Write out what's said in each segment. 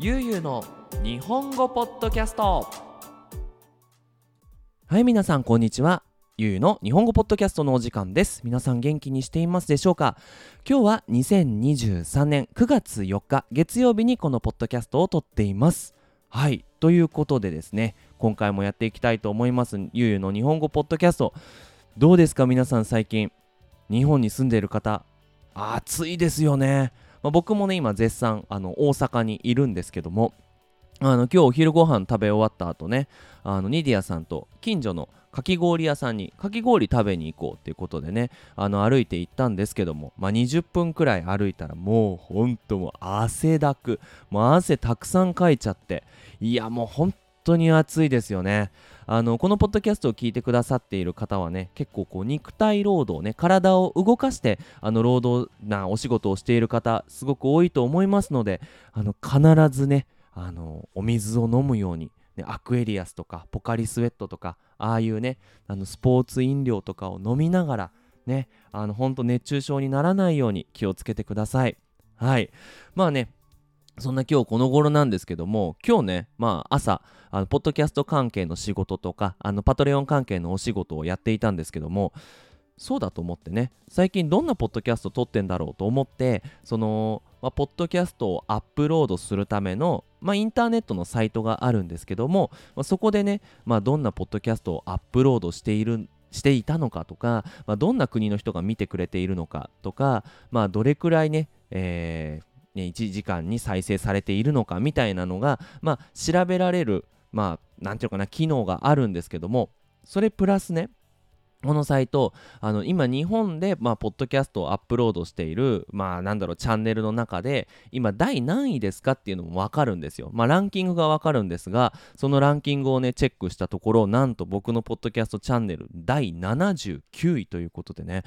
ゆうゆうの日本語ポッドキャスト。はい皆さんこんにちは。ゆうゆうの日本語ポッドキャストのお時間です。皆さん元気にしていますでしょうか？今日は2023年9月4日月曜日にこのポッドキャストを撮っています。はいということでですね今回もやっていきたいと思います。ゆうゆうの日本語ポッドキャスト。どうですか皆さん最近？日本に住んでいる方？暑いですよね、まあ、僕もね今絶賛あの大阪にいるんですけどもあの今日お昼ご飯食べ終わった後ねあのニディアさんと近所のかき氷屋さんにかき氷食べに行こうっていうことでねあの歩いて行ったんですけども、まあ、20分くらい歩いたらもうほんともう汗だくもう汗たくさんかいちゃっていやもう本当に暑いですよね。あのこのポッドキャストを聞いてくださっている方はね結構こう肉体労働ね体を動かしてあの労働なお仕事をしている方すごく多いと思いますのであの必ずねあのお水を飲むように、ね、アクエリアスとかポカリスエットとかああいうねあのスポーツ飲料とかを飲みながらねあのほんと熱中症にならないように気をつけてください。はい。まあねそんな今日この頃なんですけども今日ねまあ朝あのポッドキャスト関係の仕事とかあのパトレオン関係のお仕事をやっていたんですけどもそうだと思ってね最近どんなポッドキャスト撮ってんだろうと思ってその、まあ、ポッドキャストをアップロードするための、まあ、インターネットのサイトがあるんですけども、まあ、そこでね、まあ、どんなポッドキャストをアップロードしているしていたのかとか、まあ、どんな国の人が見てくれているのかとか、まあ、どれくらいね、えー、ね1時間に再生されているのかみたいなのが、まあ、調べられる、まあ、なんていうかな、機能があるんですけども、それプラスね、このサイト、あの今日本で、まあ、ポッドキャストをアップロードしている、まあ、なんだろう、チャンネルの中で、今、第何位ですかっていうのもわかるんですよ。まあ、ランキングがわかるんですが、そのランキングをね、チェックしたところ、なんと僕のポッドキャストチャンネル、第79位ということでね、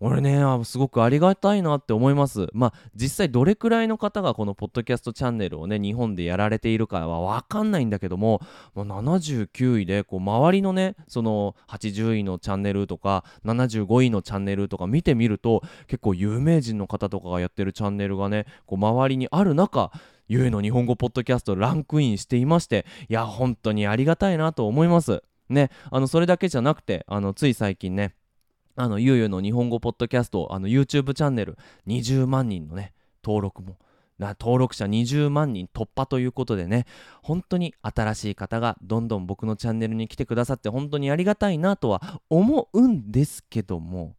俺ねすごくありがたいなって思います。まあ実際どれくらいの方がこのポッドキャストチャンネルをね日本でやられているかは分かんないんだけどももう79位でこう周りのねその80位のチャンネルとか75位のチャンネルとか見てみると結構有名人の方とかがやってるチャンネルがねこう周りにある中ゆえの日本語ポッドキャストランクインしていましていや本当にありがたいなと思います。ねあのそれだけじゃなくてあのつい最近ねあの、ゆうゆうの日本語ポッドキャスト、あの、YouTube チャンネル、20万人のね、登録も、登録者20万人突破ということでね、本当に新しい方がどんどん僕のチャンネルに来てくださって本当にありがたいなとは思うんですけども、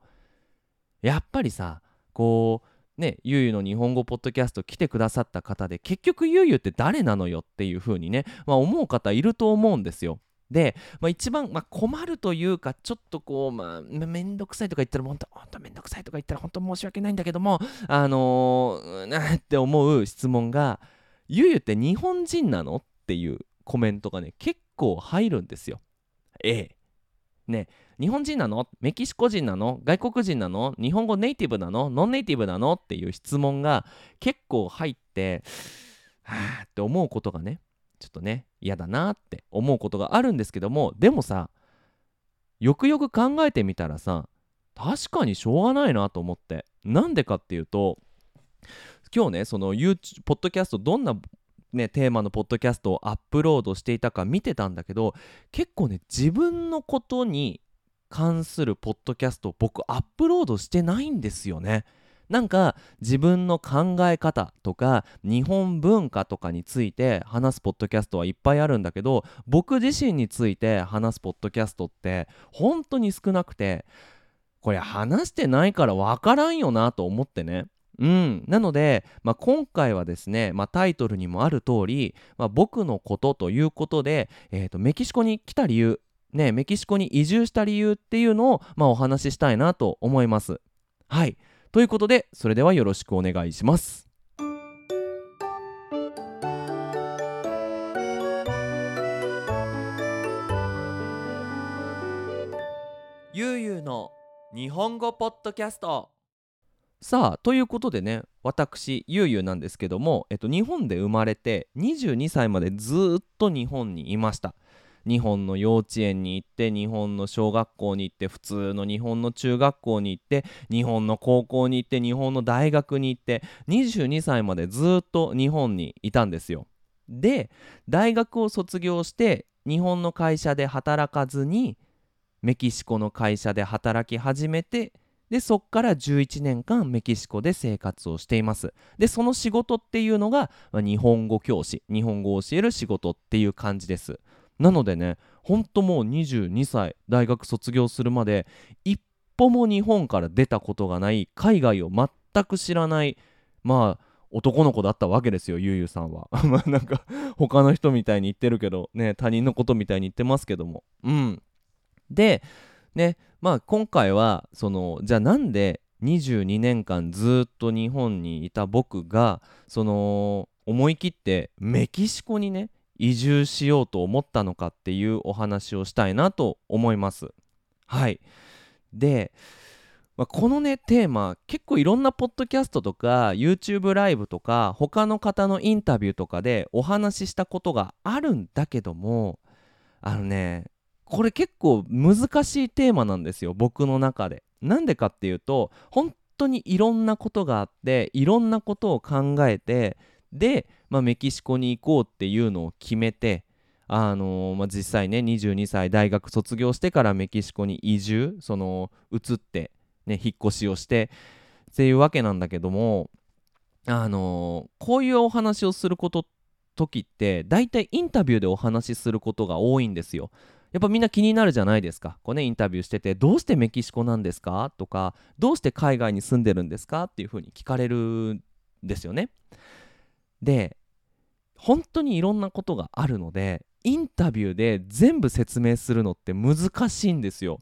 やっぱりさ、こう、ね、ゆうゆうの日本語ポッドキャスト来てくださった方で、結局ゆうゆうって誰なのよっていう風にね、まあ、思う方いると思うんですよ。で、まあ、一番、まあ、困るというか、ちょっとこう、まあ、めんどくさいとか言ったら、本当、本当めんどくさいとか言ったら、本当申し訳ないんだけども、あのー、なって思う質問が、ゆうゆって日本人なのっていうコメントがね、結構入るんですよ。ええ。ね、日本人なの？メキシコ人なの？外国人なの？日本語ネイティブなの？ノンネイティブなの？っていう質問が結構入って、はぁって思うことがね、ちょっとね嫌だなって思うことがあるんですけどもでもさよくよく考えてみたらさ確かにしょうがないなと思ってなんでかっていうと今日ねその YouTube ポッドキャストどんなね、テーマのポッドキャストをアップロードしていたか見てたんだけど結構ね自分のことに関するポッドキャストを僕アップロードしてないんですよね。なんか自分の考え方とか日本文化とかについて話すポッドキャストはいっぱいあるんだけど僕自身について話すポッドキャストって本当に少なくてこれ話してないから分からんよなと思ってねうん、なので、まあ、今回はですね、まあ、タイトルにもある通り、まあ、僕のことということで、えーと、メキシコに来た理由、ね、メキシコに移住した理由っていうのを、ま、お話ししたいなと思います。はい。ということでそれではよろしくお願いします。ゆうゆうの日本語ポッドキャスト。さあということでね私ゆうゆうなんですけども、えっと、日本で生まれて22歳までずっと日本にいました日本の幼稚園に行って日本の小学校に行って普通の日本の中学校に行って日本の高校に行って日本の大学に行って22歳までずっと日本にいたんですよ。で大学を卒業して日本の会社で働かずにメキシコの会社で働き始めてでそっから11年間メキシコで生活をしていますでその仕事っていうのが、まあ、日本語教師日本語を教える仕事っていう感じですなのでねほんともう22歳大学卒業するまで一歩も日本から出たことがない海外を全く知らないまあ男の子だったわけですよゆうゆうさんは。まあなんか他の人みたいに言ってるけどね他人のことみたいに言ってますけども。うん。でねまあ今回はそのじゃあなんで22年間ずっと日本にいた僕がその思い切ってメキシコにね移住しようと思ったのかっていうお話をしたいなと思いますはいでまあ、このねテーマ結構いろんなポッドキャストとか YouTube ライブとか他の方のインタビューとかでお話ししたことがあるんだけどもあのねこれ結構難しいテーマなんですよ僕の中で。なんでかっていうと本当にいろんなことがあっていろんなことを考えてで、まあ、メキシコに行こうっていうのを決めてあのー、まあ、実際ね22歳大学卒業してからメキシコに移住その移ってね、引っ越しをしてっていうわけなんだけどもあのー、こういうお話をすること時って大体インタビューでお話しすることが多いんですよ。やっぱみんな気になるじゃないですか。こうね、インタビューしてて、どうしてメキシコなんですか？とか、どうして海外に住んでるんですか？っていうふうに聞かれるんですよね。で、本当にいろんなことがあるので、インタビューで全部説明するのって難しいんですよ。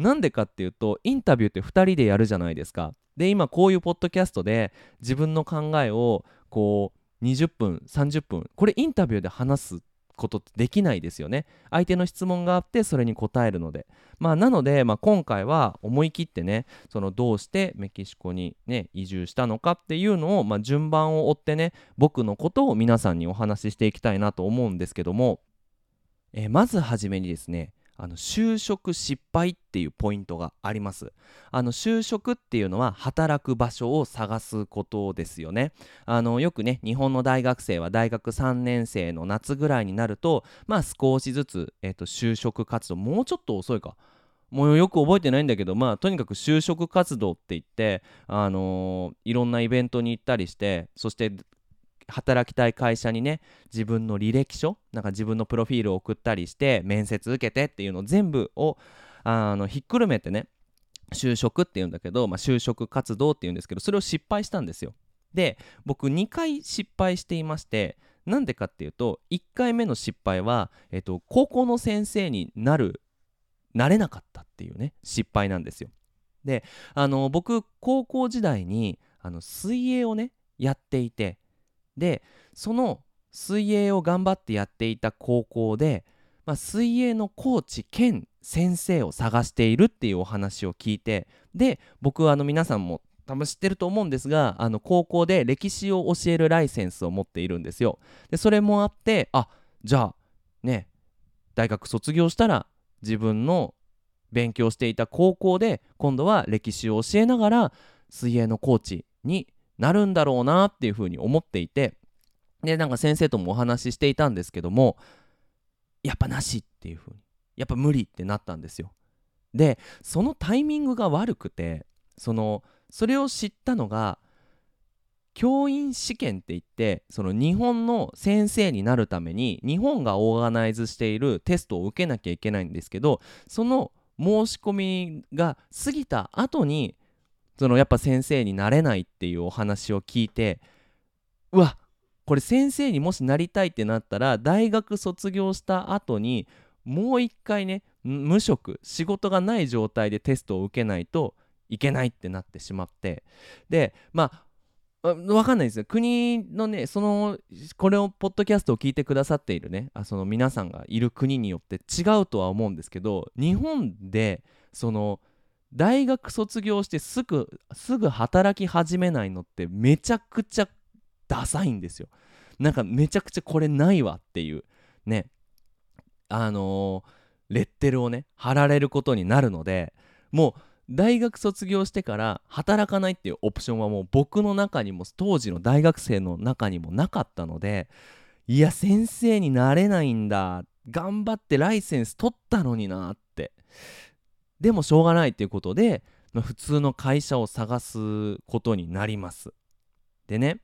なんでかっていうとインタビューって2人でやるじゃないですかで今こういうポッドキャストで自分の考えをこう20分30分これインタビューで話すことってできないですよね。相手の質問があってそれに答えるので。まあなので、まあ、今回は思い切ってねそのどうしてメキシコにね移住したのかっていうのを、まあ、順番を追ってね僕のことを皆さんにお話ししていきたいなと思うんですけども、えー、まずはじめにですねあの就職失敗っていうポイントがあります。あの就職っていうのは働く場所を探すことですよね。あのよくね日本の大学生は大学3年生の夏ぐらいになるとまあ少しずつ、えーと、就職活動もうちょっと遅いか。もうよく覚えてないんだけどまあとにかく就職活動って言ってあのー、いろんなイベントに行ったりしてそして働きたい会社にね自分の履歴書なんか自分のプロフィールを送ったりして面接受けてっていうの全部をあのひっくるめてね就職っていうんだけど、まあ、就職活動っていうんですけどそれを失敗したんですよ。で僕2回失敗していましてなんでかっていうと1回目の失敗は、えっと、高校の先生になるなれなかったっていうね失敗なんですよ。であの僕高校時代にあの水泳をねやっていてでその水泳を頑張ってやっていた高校で、まあ、水泳のコーチ兼先生を探しているっていうお話を聞いてで僕はあの皆さんも多分知ってると思うんですがあの高校で歴史を教えるライセンスを持っているんですよ。でそれもあってあじゃあね大学卒業したら自分の勉強していた高校で今度は歴史を教えながら水泳のコーチになるんだろうなっていうふうに思っていてでなんか先生ともお話ししていたんですけどもやっぱなしっていうふうにやっぱ無理ってなったんですよ。でそのタイミングが悪くてそのそれを知ったのが教員試験って言ってその日本の先生になるために日本がオーガナイズしているテストを受けなきゃいけないんですけどその申し込みが過ぎた後にそのやっぱ先生になれないっていうお話を聞いてうわこれ先生にもしなりたいってなったら大学卒業した後にもう一回ね無職仕事がない状態でテストを受けないといけないってなってしまって。でまあわかんないですよ。国のねそのこれをポッドキャストを聞いてくださっているねあその皆さんがいる国によって違うとは思うんですけど日本でその大学卒業してすぐすぐ働き始めないのってめちゃくちゃダサいんですよ。なんかめちゃくちゃこれないわっていう。ね。あのー、レッテルをね貼られることになるのでもう大学卒業してから働かないっていうオプションはもう僕の中にも当時の大学生の中にもなかったのでいや先生になれないんだ。頑張ってライセンス取ったのになって。でもしょうがないっていうことで、まあ、普通の会社を探すことになりますでね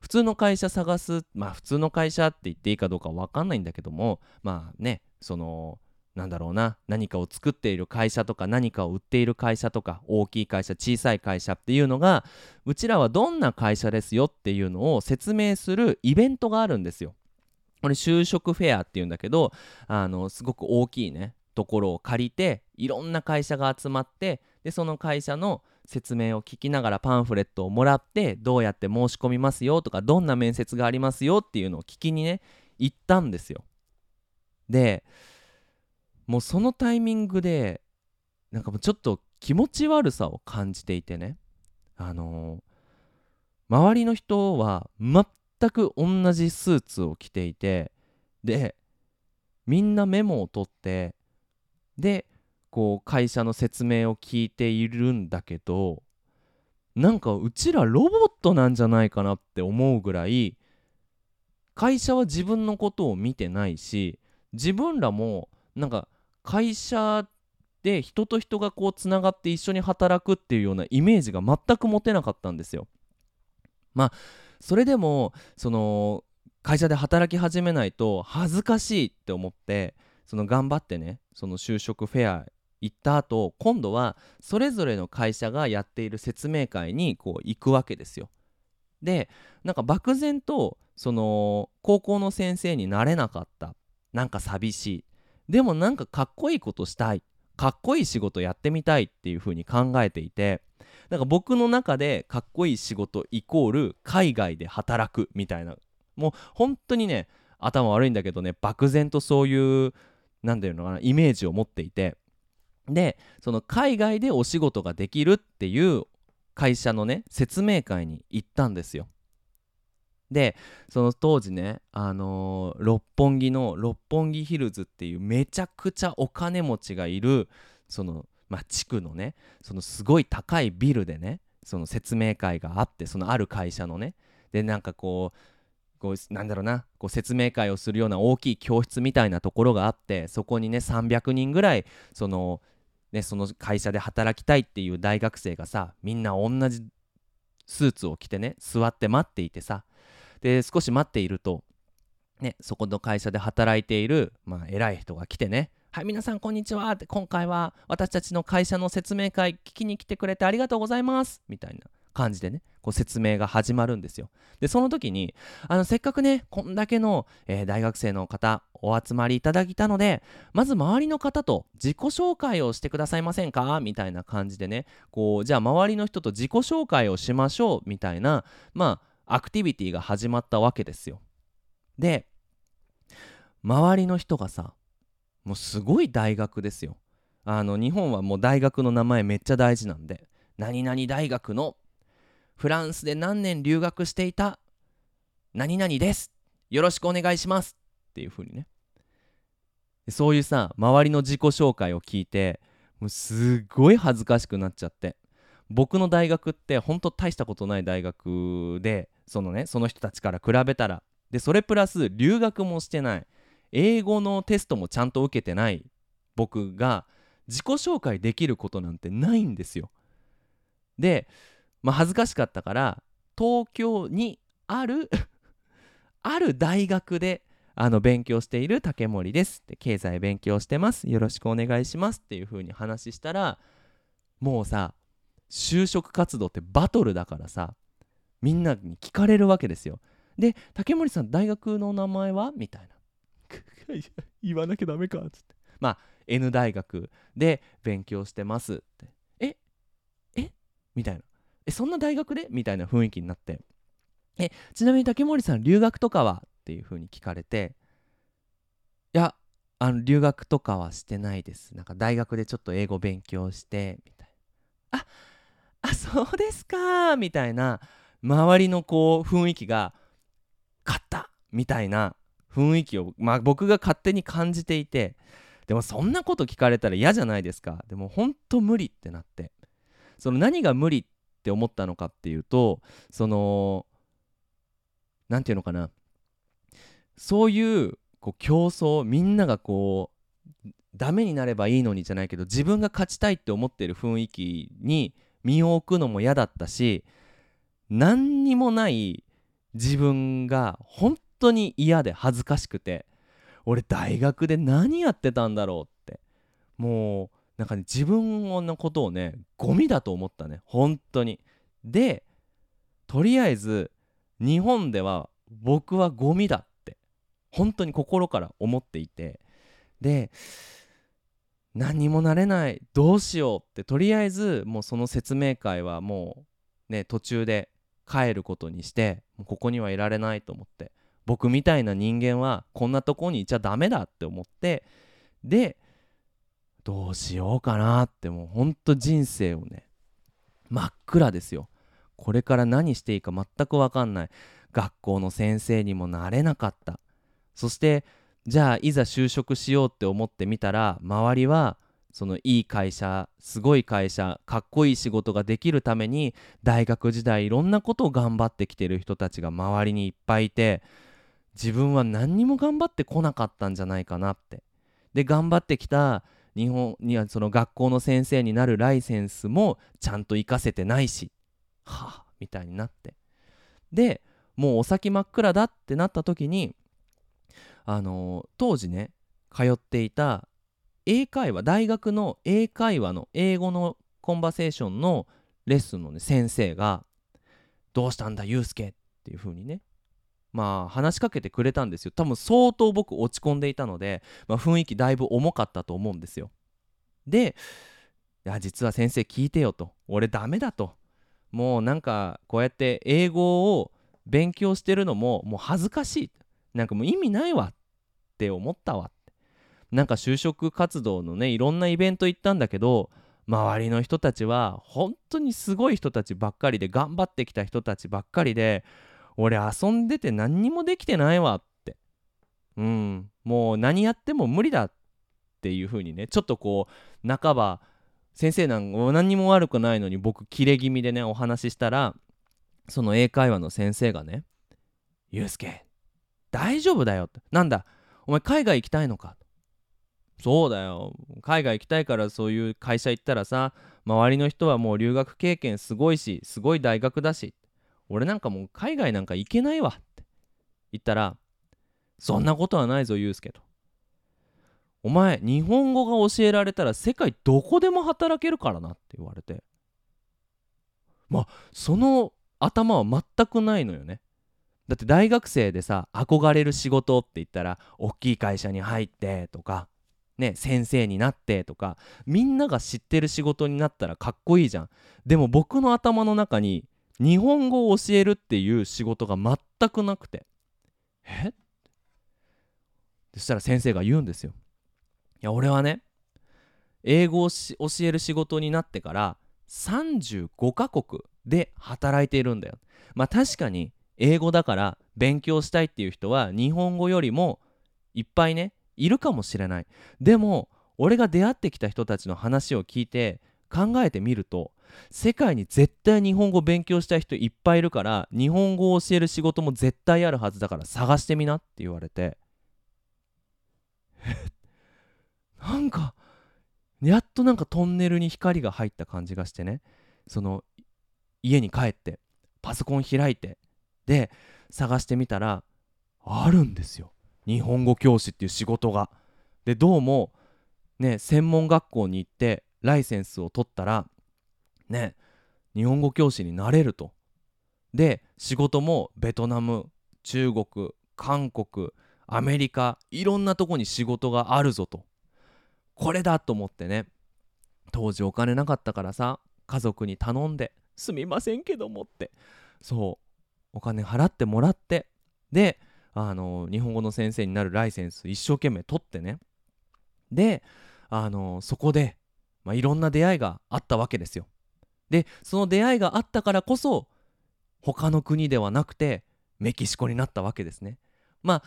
普通の会社探すまあ普通の会社って言っていいかどうか分かんないんだけどもまあねそのなんだろうな何かを作っている会社とか何かを売っている会社とか大きい会社小さい会社っていうのがうちらはどんな会社ですよっていうのを説明するイベントがあるんですよ。これ就職フェアっていうんだけどあのすごく大きいねところを借りていろんな会社が集まってでその会社の説明を聞きながらパンフレットをもらってどうやって申し込みますよとかどんな面接がありますよっていうのを聞きにね行ったんですよ。でもうそのタイミングでなんかもうちょっと気持ち悪さを感じていてねあのー、周りの人は全く同じスーツを着ていてでみんなメモを取ってでこう会社の説明を聞いているんだけどなんかうちらロボットなんじゃないかなって思うぐらい会社は自分のことを見てないし自分らもなんか会社で人と人がこうつながって一緒に働くっていうようなイメージが全く持てなかったんですよ。まあそれでもその会社で働き始めないと恥ずかしいって思ってその頑張ってねその就職フェア行った後今度はそれぞれの会社がやっている説明会にこう行くわけですよ。でなんか漠然とその高校の先生になれなかった。なんか寂しい。でもなんかかっこいいことしたい。かっこいい仕事やってみたいっていう風に考えていて。なんか僕の中でかっこいい仕事イコール海外で働くみたいな。もう本当にね頭悪いんだけどね漠然とそういう何て言うのかなイメージを持っていて。でその海外でお仕事ができるっていう会社のね説明会に行ったんですよ。でその当時ねあのー、六本木の六本木ヒルズっていうめちゃくちゃお金持ちがいるそのまあ地区のねそのすごい高いビルでねその説明会があってそのある会社のね。でなんかこうこうなんだろうなこう説明会をするような大きい教室みたいなところがあってそこにね300人ぐらいその,、ね、その会社で働きたいっていう大学生がさみんな同じスーツを着てね座って待っていてさで少し待っていると、ね、そこの会社で働いている、まあ、偉い人が来てねはい、皆さんこんにちはって今回は私たちの会社の説明会聞きに来てくれてありがとうございますみたいな。感じでねこう説明が始まるんですよ。でその時にあのせっかくねこんだけの、えー、大学生の方お集まりいただいたのでまず周りの方と自己紹介をしてくださいませんか？みたいな感じでねこうじゃあ周りの人と自己紹介をしましょうみたいなまあアクティビティが始まったわけですよ。で周りの人がさもうすごい大学ですよ。あの日本はもう大学の名前めっちゃ大事なんで何々大学のフランスで何年留学していた何々です。よろしくお願いします。っていう風にね。そういうさ周りの自己紹介を聞いてもうすっごい恥ずかしくなっちゃって。僕の大学ってほんと大したことない大学でそのねその人たちから比べたら。でそれプラス留学もしてない。英語のテストもちゃんと受けてない。僕が自己紹介できることなんてないんですよ。で、まあ、恥ずかしかったから東京にある ある大学であの勉強している竹森です。って経済勉強してます。よろしくお願いしますっていう風に話したらもうさ就職活動ってバトルだからさみんなに聞かれるわけですよ。で竹森さん大学の名前は？みたいな。言わなきゃダメかっつって。まあ N 大学で勉強してますって。ええ？みたいなえそんな大学で？みたいな雰囲気になって。えちなみに竹森さん留学とかは？っていう風に聞かれて。いやあの留学とかはしてないです。なんか大学でちょっと英語勉強してみたいな。ああそうですかみたいな。周りのこう雰囲気が勝ったみたいな雰囲気を、まあ、僕が勝手に感じていて。でもそんなこと聞かれたら嫌じゃないですか。でも本当無理ってなって。その何が無理っって思ったのかっていうとその何て言うのかな。そういうこう競争みんながこうダメになればいいのにじゃないけど自分が勝ちたいって思ってる雰囲気に身を置くのも嫌だったし何にもない自分が本当に嫌で恥ずかしくて俺大学で何やってたんだろうってもうなんかね自分のことをねゴミだと思ったね。本当に。でとりあえず日本では僕はゴミだって本当に心から思っていて。で何にもなれないどうしようってとりあえずもうその説明会はもうね途中で帰ることにしてもうここにはいられないと思って。僕みたいな人間はこんなとこにいちゃダメだって思って。でどうしようかなってもうほんと人生をね真っ暗ですよ。これから何していいか全く分かんない。学校の先生にもなれなかった。そしてじゃあいざ就職しようって思ってみたら周りはそのいい会社すごい会社かっこいい仕事ができるために大学時代いろんなことを頑張ってきてる人たちが周りにいっぱいいて自分は何にも頑張ってこなかったんじゃないかなって。で頑張ってきた日本にはその学校の先生になるライセンスもちゃんと活かせてないし。はあみたいになって。でもうお先真っ暗だってなった時にあの、当時ね通っていた英会話大学の英会話の英語のコンバセーションのレッスンの、ね、先生が「どうしたんだユうスケ」っていう風にねまあ話しかけてくれたんですよ。多分相当僕落ち込んでいたので、まあ、雰囲気だいぶ重かったと思うんですよ。でいや実は先生聞いてよと。俺ダメだと。もうなんかこうやって英語を勉強してるのももう恥ずかしい。なんかもう意味ないわって思ったわ。ってなんか就職活動のねいろんなイベント行ったんだけど周りの人たちは本当にすごい人たちばっかりで頑張ってきた人たちばっかりで俺遊んでて何にもできてないわって。うん。もう何やっても無理だっていう風にねちょっとこう半ば先生なんか何にも悪くないのに僕キレ気味でねお話ししたらその英会話の先生がね「ゆうすけ大丈夫だよ」って「なんだお前海外行きたいのか?」そうだよ。海外行きたいからそういう会社行ったらさ周りの人はもう留学経験すごいしすごい大学だし。俺なんかもう海外なんか行けないわって。言ったらそんなことはないぞユうスケと。お前日本語が教えられたら世界どこでも働けるからなって言われて。まあその頭は全くないのよね。だって大学生でさ憧れる仕事って言ったら大きい会社に入ってとかね先生になってとかみんなが知ってる仕事になったらかっこいいじゃん。でも僕の頭の中に日本語を教えるっていう仕事が全くなくて。え？そしたら先生が言うんですよ。いや俺はね英語を教える仕事になってから35カ国で働いているんだよ。まあ確かに英語だから勉強したいっていう人は日本語よりもいっぱいねいるかもしれない。でも俺が出会ってきた人たちの話を聞いて考えてみると世界に絶対日本語勉強したい人いっぱいいるから日本語を教える仕事も絶対あるはずだから探してみなって言われて。なんかやっとなんかトンネルに光が入った感じがしてね。その家に帰ってパソコン開いてで探してみたらあるんですよ。日本語教師っていう仕事が。でどうもね専門学校に行ってライセンスを取ったらね日本語教師になれると。で仕事もベトナム中国韓国アメリカいろんなとこに仕事があるぞと。これだと思ってね当時お金なかったからさ家族に頼んですみませんけどもってそうお金払ってもらってであの日本語の先生になるライセンス一生懸命取ってね。であのそこで、まあ、いろんな出会いがあったわけですよ。でその出会いがあったからこそ他の国ではなくてメキシコになったわけですね。まあ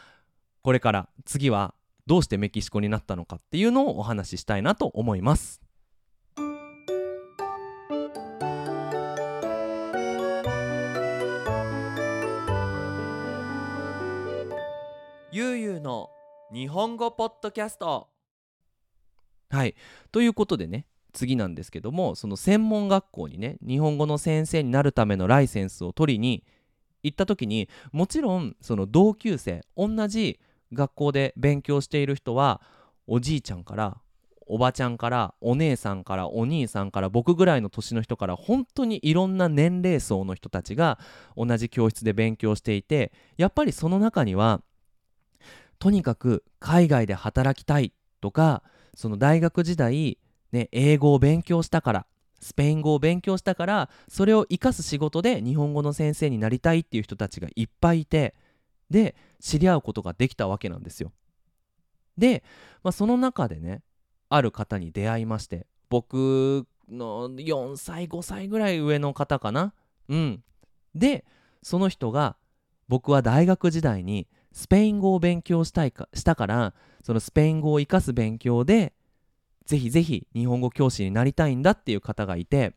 これから次はどうしてメキシコになったのかっていうのをお話ししたいなと思います。ゆうゆうの日本語ポッドキャスト。はい。ということでね次なんですけどもその専門学校にね日本語の先生になるためのライセンスを取りに行った時にもちろんその同級生同じ学校で勉強している人はおじいちゃんからおばちゃんからお姉さんからお兄さんから僕ぐらいの年の人から本当にいろんな年齢層の人たちが同じ教室で勉強していてやっぱりその中にはとにかく海外で働きたいとかその大学時代、ね、英語を勉強したからスペイン語を勉強したからそれを生かす仕事で日本語の先生になりたいっていう人たちがいっぱいいてで知り合うことができたわけなんですよ。で、まあ、その中でねある方に出会いまして僕の4歳5歳ぐらい上の方かな？うんでその人が僕は大学時代にスペイン語を勉強したいかしたからそのスペイン語を生かす勉強でぜひぜひ日本語教師になりたいんだっていう方がいて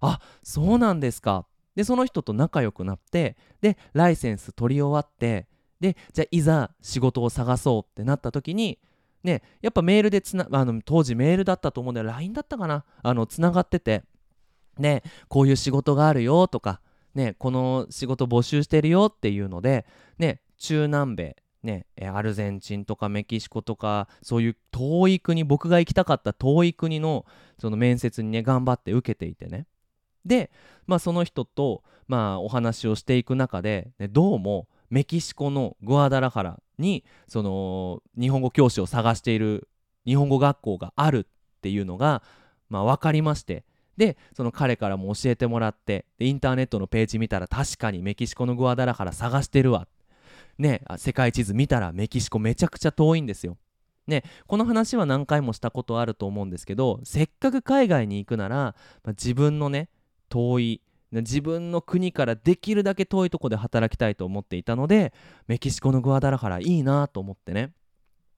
あそうなんですか。でその人と仲良くなってでライセンス取り終わってでじゃあいざ仕事を探そうってなった時にねやっぱメールでつなあの当時メールだったと思うんだよ。LINE だったかな？あのつながっててねこういう仕事があるよとかねこの仕事募集してるよっていうのでね中南米ね、アルゼンチンとかメキシコとかそういう遠い国僕が行きたかった遠い国のその面接にね頑張って受けていてね。で、まあ、その人と、まあ、お話をしていく中で、ね、どうもメキシコのグアダラハラにその日本語教師を探している日本語学校があるっていうのが、まあ、分かりまして。でその彼からも教えてもらってインターネットのページ見たら確かにメキシコのグアダラハラ探してるわね世界地図見たらメキシコめちゃくちゃ遠いんですよ。ね、この話は何回もしたことあると思うんですけどせっかく海外に行くなら、まあ、自分のね遠い自分の国からできるだけ遠いとこで働きたいと思っていたのでメキシコのグアダラハラいいなと思ってね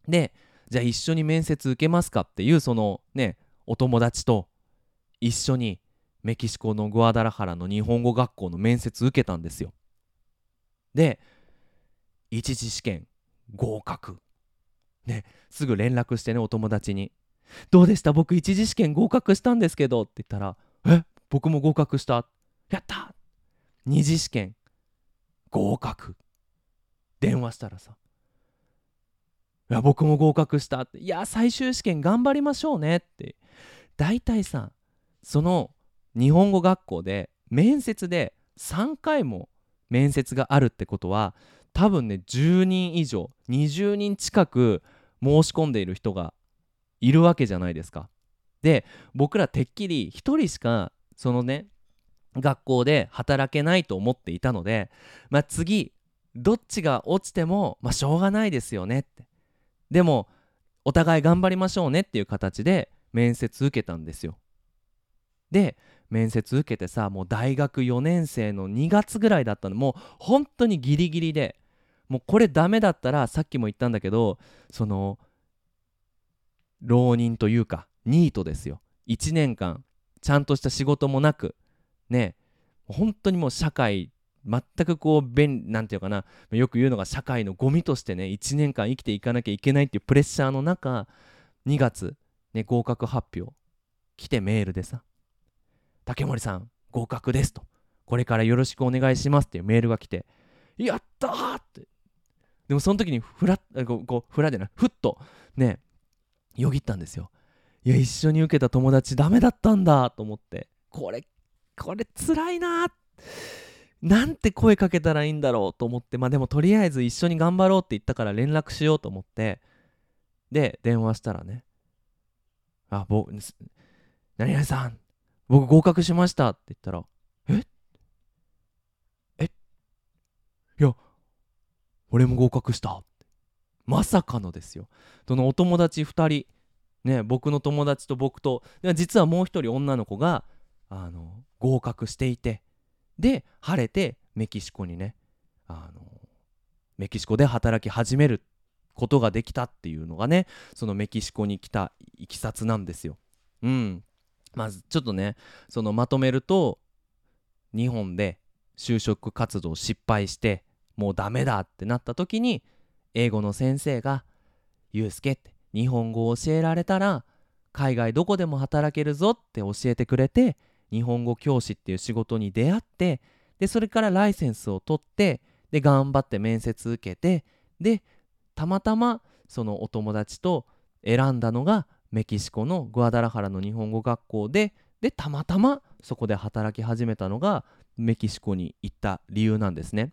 でじゃあ一緒に面接受けますかっていうそのねお友達と一緒にメキシコのグアダラハラの日本語学校の面接受けたんですよで一次試験合格。ねすぐ連絡してねお友達に「どうでした？僕一次試験合格したんですけど」って言ったら「え？僕も合格した」「やった!」二次試験合格。電話したらさ「いや僕も合格した」って「いや最終試験頑張りましょうね」って。大体さその日本語学校で面接で3回も面接があるってことは多分ね10人以上20人近く申し込んでいる人がいるわけじゃないですか。で僕らてっきり1人しかそのね学校で働けないと思っていたので、まあ、次どっちが落ちても、まあ、しょうがないですよねって。でもお互い頑張りましょうねっていう形で面接受けたんですよ。で面接受けてさもう大学4年生の2月ぐらいだったの。もう本当にギリギリでもうこれダメだったらさっきも言ったんだけどその浪人というかニートですよ。1年間ちゃんとした仕事もなくね。本当にもう社会全くこう便なんていうかなよく言うのが社会のゴミとしてね1年間生きていかなきゃいけないっていうプレッシャーの中2月、ね、合格発表来てメールでさ「竹森さん合格です」と「これからよろしくお願いします」っていうメールが来て「やった!」って。でもその時にふらこうこうふらでなふっとねよぎったんですよ。いや一緒に受けた友達ダメだったんだと思って。これこれ辛いななんて声かけたらいいんだろうと思って。まあでもとりあえず一緒に頑張ろうって言ったから連絡しようと思って。で電話したらね。あ僕何々さん。僕合格しましたって言ったらえ？え？いや俺も合格した。まさかのですよ。そのお友達2人ね僕の友達と僕と実はもう一人女の子があの合格していてで晴れてメキシコにねあのメキシコで働き始めることができたっていうのがねそのメキシコに来たいきさつなんですよ。うん。まずちょっとねそのまとめると日本で就職活動失敗してもうダメだってなった時に英語の先生が「ゆうすけ」って日本語を教えられたら海外どこでも働けるぞって教えてくれて日本語教師っていう仕事に出会ってでそれからライセンスを取ってで頑張って面接受けてでたまたまそのお友達と選んだのがメキシコのグアダラハラの日本語学校ででたまたまそこで働き始めたのがメキシコに行った理由なんですね。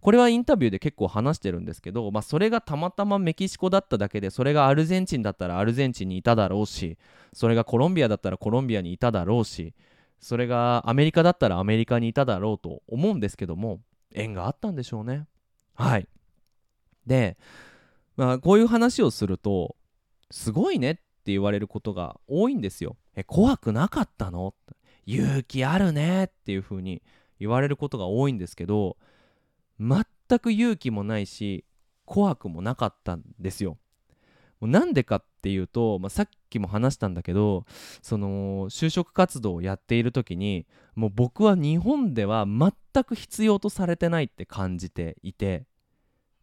これはインタビューで結構話してるんですけど、まあ、それがたまたまメキシコだっただけでそれがアルゼンチンだったらアルゼンチンにいただろうしそれがコロンビアだったらコロンビアにいただろうしそれがアメリカだったらアメリカにいただろうと思うんですけども縁があったんでしょうね。はい。で、まあ、こういう話をするとすごいねって言われることが多いんですよ。え怖くなかったの？勇気あるねっていう風に言われることが多いんですけど全く勇気もないし怖くもなかったんですよ。なんでかっていうと、まあ、さっきも話したんだけどその就職活動をやっている時にもう僕は日本では全く必要とされてないって感じていて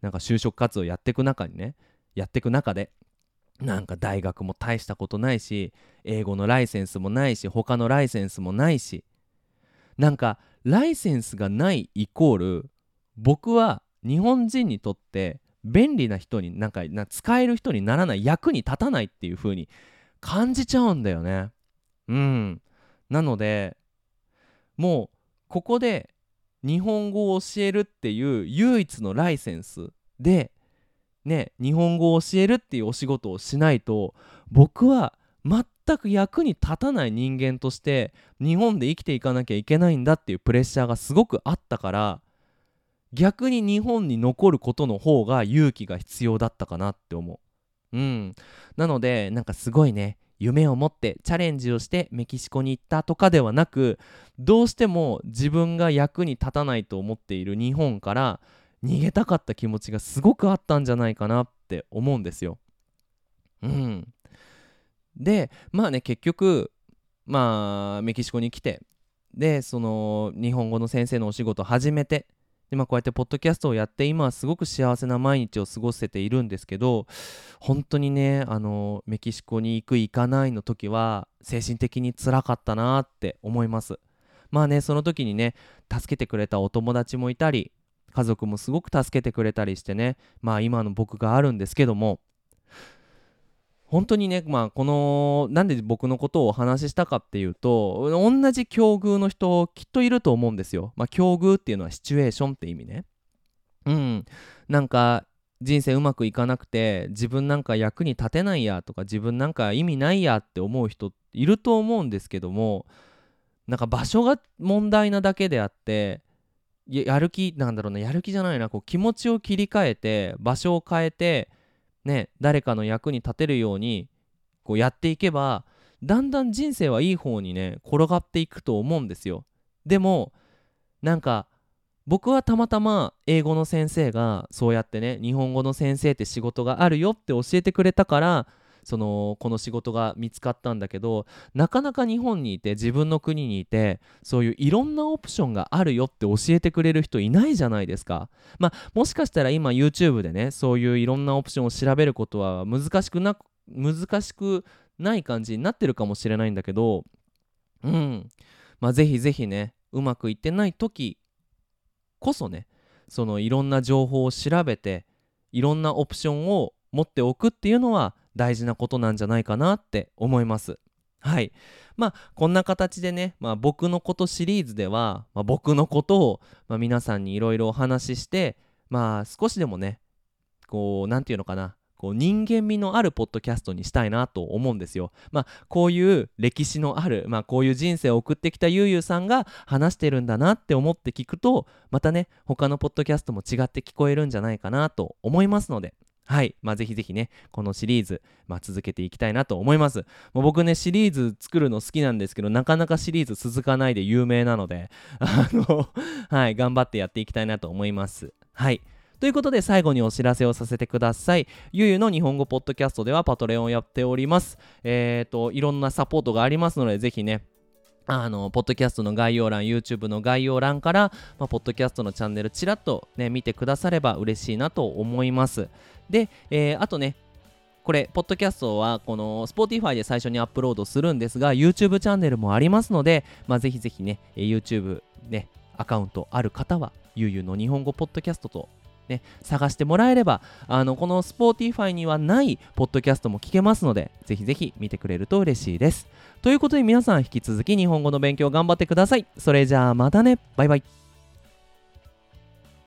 なんか就職活動やってく中にねやっていく中でなんか大学も大したことないし英語のライセンスもないし他のライセンスもないしなんかライセンスがないイコール僕は日本人にとって便利な人になんか使える人にならない役に立たないっていう風に感じちゃうんだよね。うん。なのでもうここで日本語を教えるっていう唯一のライセンスでね日本語を教えるっていうお仕事をしないと僕は全く役に立たない人間として日本で生きていかなきゃいけないんだっていうプレッシャーがすごくあったから逆に日本に残ることの方が勇気が必要だったかなって思う。うん。なので、なんかすごいね、夢を持ってチャレンジをしてメキシコに行ったとかではなく、どうしても自分が役に立たないと思っている日本から逃げたかった気持ちがすごくあったんじゃないかなって思うんですよ。うん。で、まあね、結局、まあ、メキシコに来て、で、その、日本語の先生のお仕事始めて、でまあ、こうやってポッドキャストをやって今はすごく幸せな毎日を過ごせているんですけど本当にねあのメキシコに行く行かないの時は精神的につらかったなって思います。まあねその時にね助けてくれたお友達もいたり家族もすごく助けてくれたりしてねまあ今の僕があるんですけども本当にね、まあ、この、なんで僕のことをお話ししたかっていうと、同じ境遇の人、きっといると思うんですよ。まあ、境遇っていうのはシチュエーションって意味ね。うん。なんか、人生うまくいかなくて、自分なんか役に立てないやとか、自分なんか意味ないやって思う人いると思うんですけども、なんか場所が問題なだけであって、やる気、なんだろうな、やる気じゃないな、こう気持ちを切り替えて、場所を変えて、ね誰かの役に立てるようにこうやっていけばだんだん人生はいい方にね転がっていくと思うんですよ。でもなんか僕はたまたま英語の先生がそうやってね日本語の先生って仕事があるよって教えてくれたからそのこの仕事が見つかったんだけどなかなか日本にいて自分の国にいてそういういろんなオプションがあるよって教えてくれる人いないじゃないですか。まあもしかしたら今 YouTube でねそういういろんなオプションを調べることは難しくな難しくない感じになってるかもしれないんだけどうん。まあぜひぜひねうまくいってない時こそねそのいろんな情報を調べていろんなオプションを持っておくっていうのは大事なことなんじゃないかなって思います。はい。まあ、こんな形でね、まあ、僕のことシリーズでは、まあ、僕のことを、まあ、皆さんにいろいろお話しして、まあ、少しでもね、こう、なんていうのかな、こう人間味のあるポッドキャストにしたいなと思うんですよ。まあこういう歴史のある、まあこういう人生を送ってきたゆうゆうさんが話してるんだなって思って聞くと、またね、他のポッドキャストも違って聞こえるんじゃないかなと思いますので、はい。まあ、ぜひぜひね、このシリーズ、まあ、続けていきたいなと思います。もう僕ね、シリーズ作るの好きなんですけど、なかなかシリーズ続かないで有名なので、あの、はい、頑張ってやっていきたいなと思います。はい。ということで最後にお知らせをさせてくださいゆゆの日本語ポッドキャストではパトレオンをやっておりますえっ、ー、といろんなサポートがありますのでぜひねあのポッドキャストの概要欄 YouTube の概要欄から、まあ、ポッドキャストのチャンネルちらっとね見てくだされば嬉しいなと思います。で、えー、あとねこれ、ポッドキャストはこの Spotify で最初にアップロードするんですが、YouTube チャンネルもありますので、まあ、ぜひぜひね、YouTube ね、アカウントある方は、ゆうゆうの日本語ポッドキャストとね、探してもらえれば、あの、この Spotify にはないポッドキャストも聞けますので、ぜひぜひ見てくれると嬉しいです。ということで皆さん引き続き日本語の勉強頑張ってください。それじゃあまたね。バイバイ。